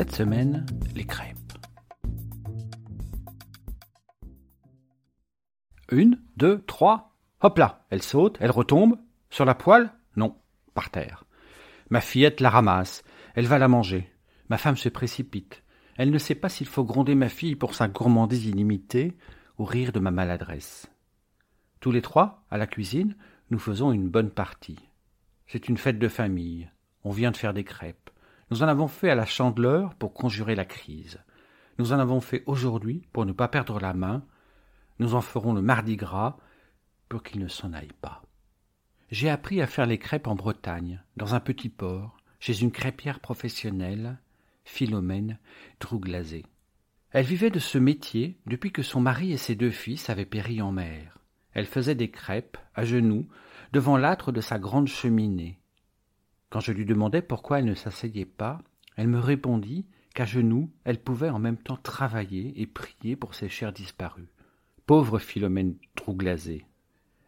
Cette semaine, les crêpes. Une, deux, trois. Hop là, elle saute, elle retombe. Sur la poêle Non, par terre. Ma fillette la ramasse. Elle va la manger. Ma femme se précipite. Elle ne sait pas s'il faut gronder ma fille pour sa gourmandise illimitée ou rire de ma maladresse. Tous les trois, à la cuisine, nous faisons une bonne partie. C'est une fête de famille. On vient de faire des crêpes. Nous en avons fait à la chandeleur pour conjurer la crise. Nous en avons fait aujourd'hui pour ne pas perdre la main. Nous en ferons le mardi gras pour qu'il ne s'en aille pas. J'ai appris à faire les crêpes en Bretagne, dans un petit port, chez une crêpière professionnelle, Philomène Drouglazé. Elle vivait de ce métier depuis que son mari et ses deux fils avaient péri en mer. Elle faisait des crêpes, à genoux, devant l'âtre de sa grande cheminée. Quand je lui demandai pourquoi elle ne s'asseyait pas, elle me répondit qu'à genoux, elle pouvait en même temps travailler et prier pour ses chers disparus. Pauvre Philomène Trouglazé.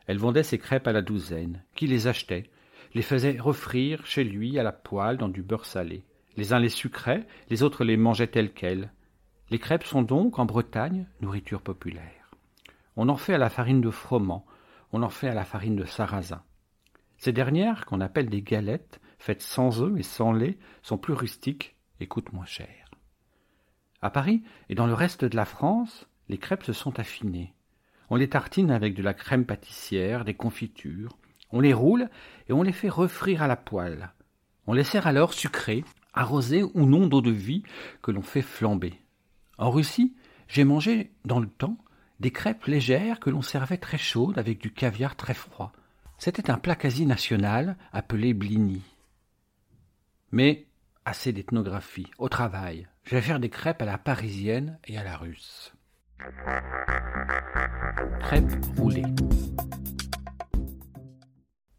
Elle vendait ses crêpes à la douzaine. Qui les achetait Les faisait refrire chez lui à la poêle dans du beurre salé. Les uns les sucraient, les autres les mangeaient telles quelles. Les crêpes sont donc, en Bretagne, nourriture populaire. On en fait à la farine de froment, on en fait à la farine de sarrasin. Ces dernières, qu'on appelle des galettes, faites sans œufs et sans lait, sont plus rustiques et coûtent moins cher. À Paris et dans le reste de la France, les crêpes se sont affinées. On les tartine avec de la crème pâtissière, des confitures, on les roule et on les fait refrire à la poêle. On les sert alors sucrées, arrosées ou non d'eau de vie que l'on fait flamber. En Russie, j'ai mangé, dans le temps, des crêpes légères que l'on servait très chaudes avec du caviar très froid. C'était un plat quasi national appelé blini. Mais assez d'ethnographie, au travail. Je vais faire des crêpes à la parisienne et à la russe. Crêpes roulées.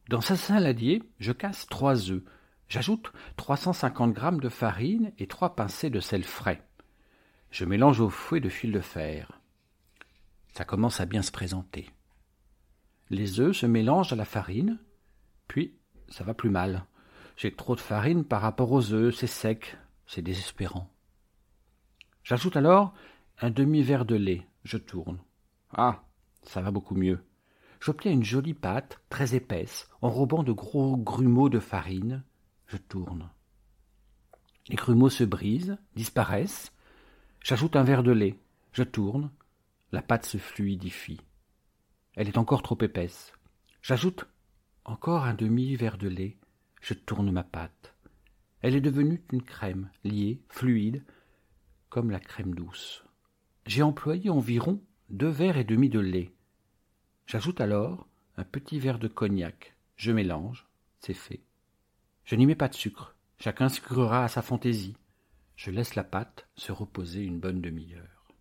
Dans sa saladier, je casse trois œufs. J'ajoute 350 g de farine et trois pincées de sel frais. Je mélange au fouet de fil de fer. Ça commence à bien se présenter. Les œufs se mélangent à la farine, puis ça va plus mal. J'ai trop de farine par rapport aux œufs, c'est sec, c'est désespérant. J'ajoute alors un demi-verre de lait, je tourne. Ah, ça va beaucoup mieux. J'obtiens une jolie pâte, très épaisse, enrobant de gros grumeaux de farine. Je tourne. Les grumeaux se brisent, disparaissent. J'ajoute un verre de lait. Je tourne. La pâte se fluidifie. Elle est encore trop épaisse. J'ajoute encore un demi-verre de lait. Je tourne ma pâte. Elle est devenue une crème, liée, fluide, comme la crème douce. J'ai employé environ deux verres et demi de lait. J'ajoute alors un petit verre de cognac. Je mélange, c'est fait. Je n'y mets pas de sucre. Chacun sucrera à sa fantaisie. Je laisse la pâte se reposer une bonne demi-heure.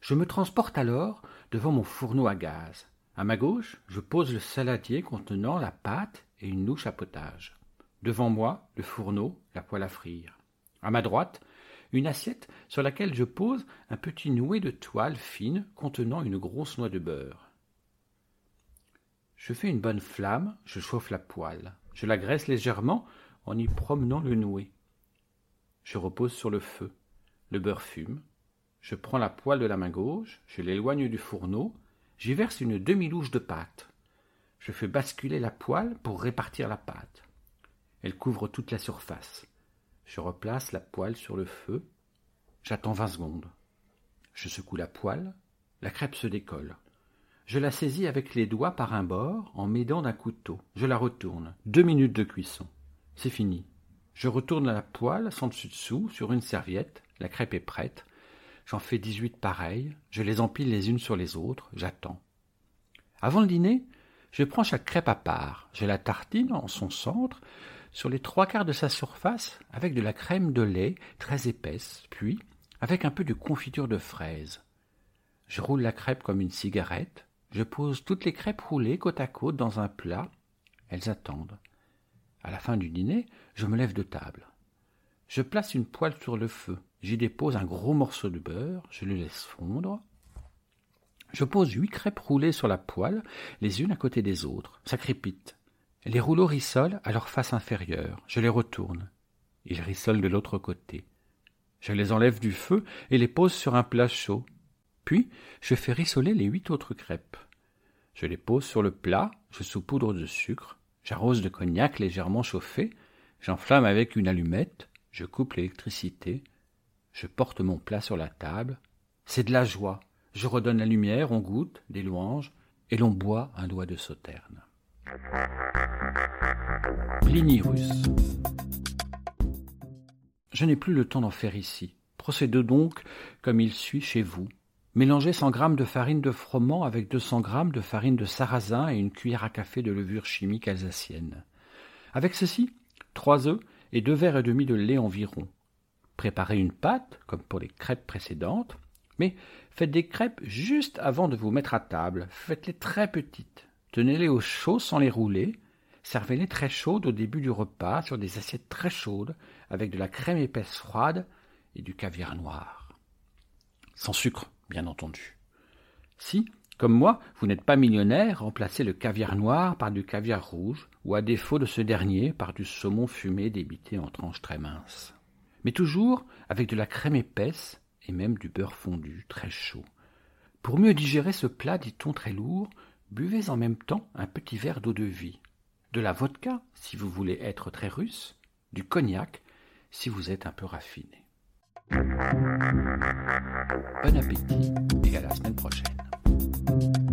Je me transporte alors devant mon fourneau à gaz. À ma gauche, je pose le saladier contenant la pâte et une louche à potage. Devant moi, le fourneau, la poêle à frire. À ma droite, une assiette sur laquelle je pose un petit nouet de toile fine contenant une grosse noix de beurre. Je fais une bonne flamme, je chauffe la poêle. Je la graisse légèrement en y promenant le nouet. Je repose sur le feu. Le beurre fume. Je prends la poêle de la main gauche, je l'éloigne du fourneau, j'y verse une demi-louche de pâte. Je fais basculer la poêle pour répartir la pâte. Elle couvre toute la surface. Je replace la poêle sur le feu. J'attends vingt secondes. Je secoue la poêle. La crêpe se décolle. Je la saisis avec les doigts par un bord en m'aidant d'un couteau. Je la retourne. Deux minutes de cuisson. C'est fini. Je retourne la poêle sans dessus-dessous sur une serviette. La crêpe est prête. J'en fais dix-huit pareilles. Je les empile les unes sur les autres. J'attends. Avant le dîner, je prends chaque crêpe à part, je la tartine en son centre, sur les trois quarts de sa surface avec de la crème de lait très épaisse, puis avec un peu de confiture de fraise. Je roule la crêpe comme une cigarette, je pose toutes les crêpes roulées côte à côte dans un plat, elles attendent. À la fin du dîner, je me lève de table. Je place une poêle sur le feu, j'y dépose un gros morceau de beurre, je le laisse fondre. Je pose huit crêpes roulées sur la poêle, les unes à côté des autres. Ça crépite. Les rouleaux rissolent à leur face inférieure. Je les retourne. Ils rissolent de l'autre côté. Je les enlève du feu et les pose sur un plat chaud. Puis, je fais rissoler les huit autres crêpes. Je les pose sur le plat, je saupoudre de sucre, j'arrose de cognac légèrement chauffé, j'enflamme avec une allumette, je coupe l'électricité, je porte mon plat sur la table. C'est de la joie. Je redonne la lumière, on goûte, des louanges, et l'on boit un doigt de sauterne. Pliny russe. Je n'ai plus le temps d'en faire ici. Procédez donc comme il suit chez vous. Mélangez 100 g de farine de froment avec 200 g de farine de sarrasin et une cuillère à café de levure chimique alsacienne. Avec ceci, trois œufs et deux verres et demi de lait environ. Préparez une pâte, comme pour les crêpes précédentes, mais faites des crêpes juste avant de vous mettre à table. Faites-les très petites. Tenez-les au chaud sans les rouler. Servez-les très chaudes au début du repas sur des assiettes très chaudes avec de la crème épaisse froide et du caviar noir. Sans sucre, bien entendu. Si, comme moi, vous n'êtes pas millionnaire, remplacez le caviar noir par du caviar rouge, ou à défaut de ce dernier, par du saumon fumé débité en tranches très minces. Mais toujours avec de la crème épaisse et même du beurre fondu très chaud. Pour mieux digérer ce plat, dit-on très lourd, buvez en même temps un petit verre d'eau de vie, de la vodka si vous voulez être très russe, du cognac si vous êtes un peu raffiné. Bon appétit et à la semaine prochaine. Thank you.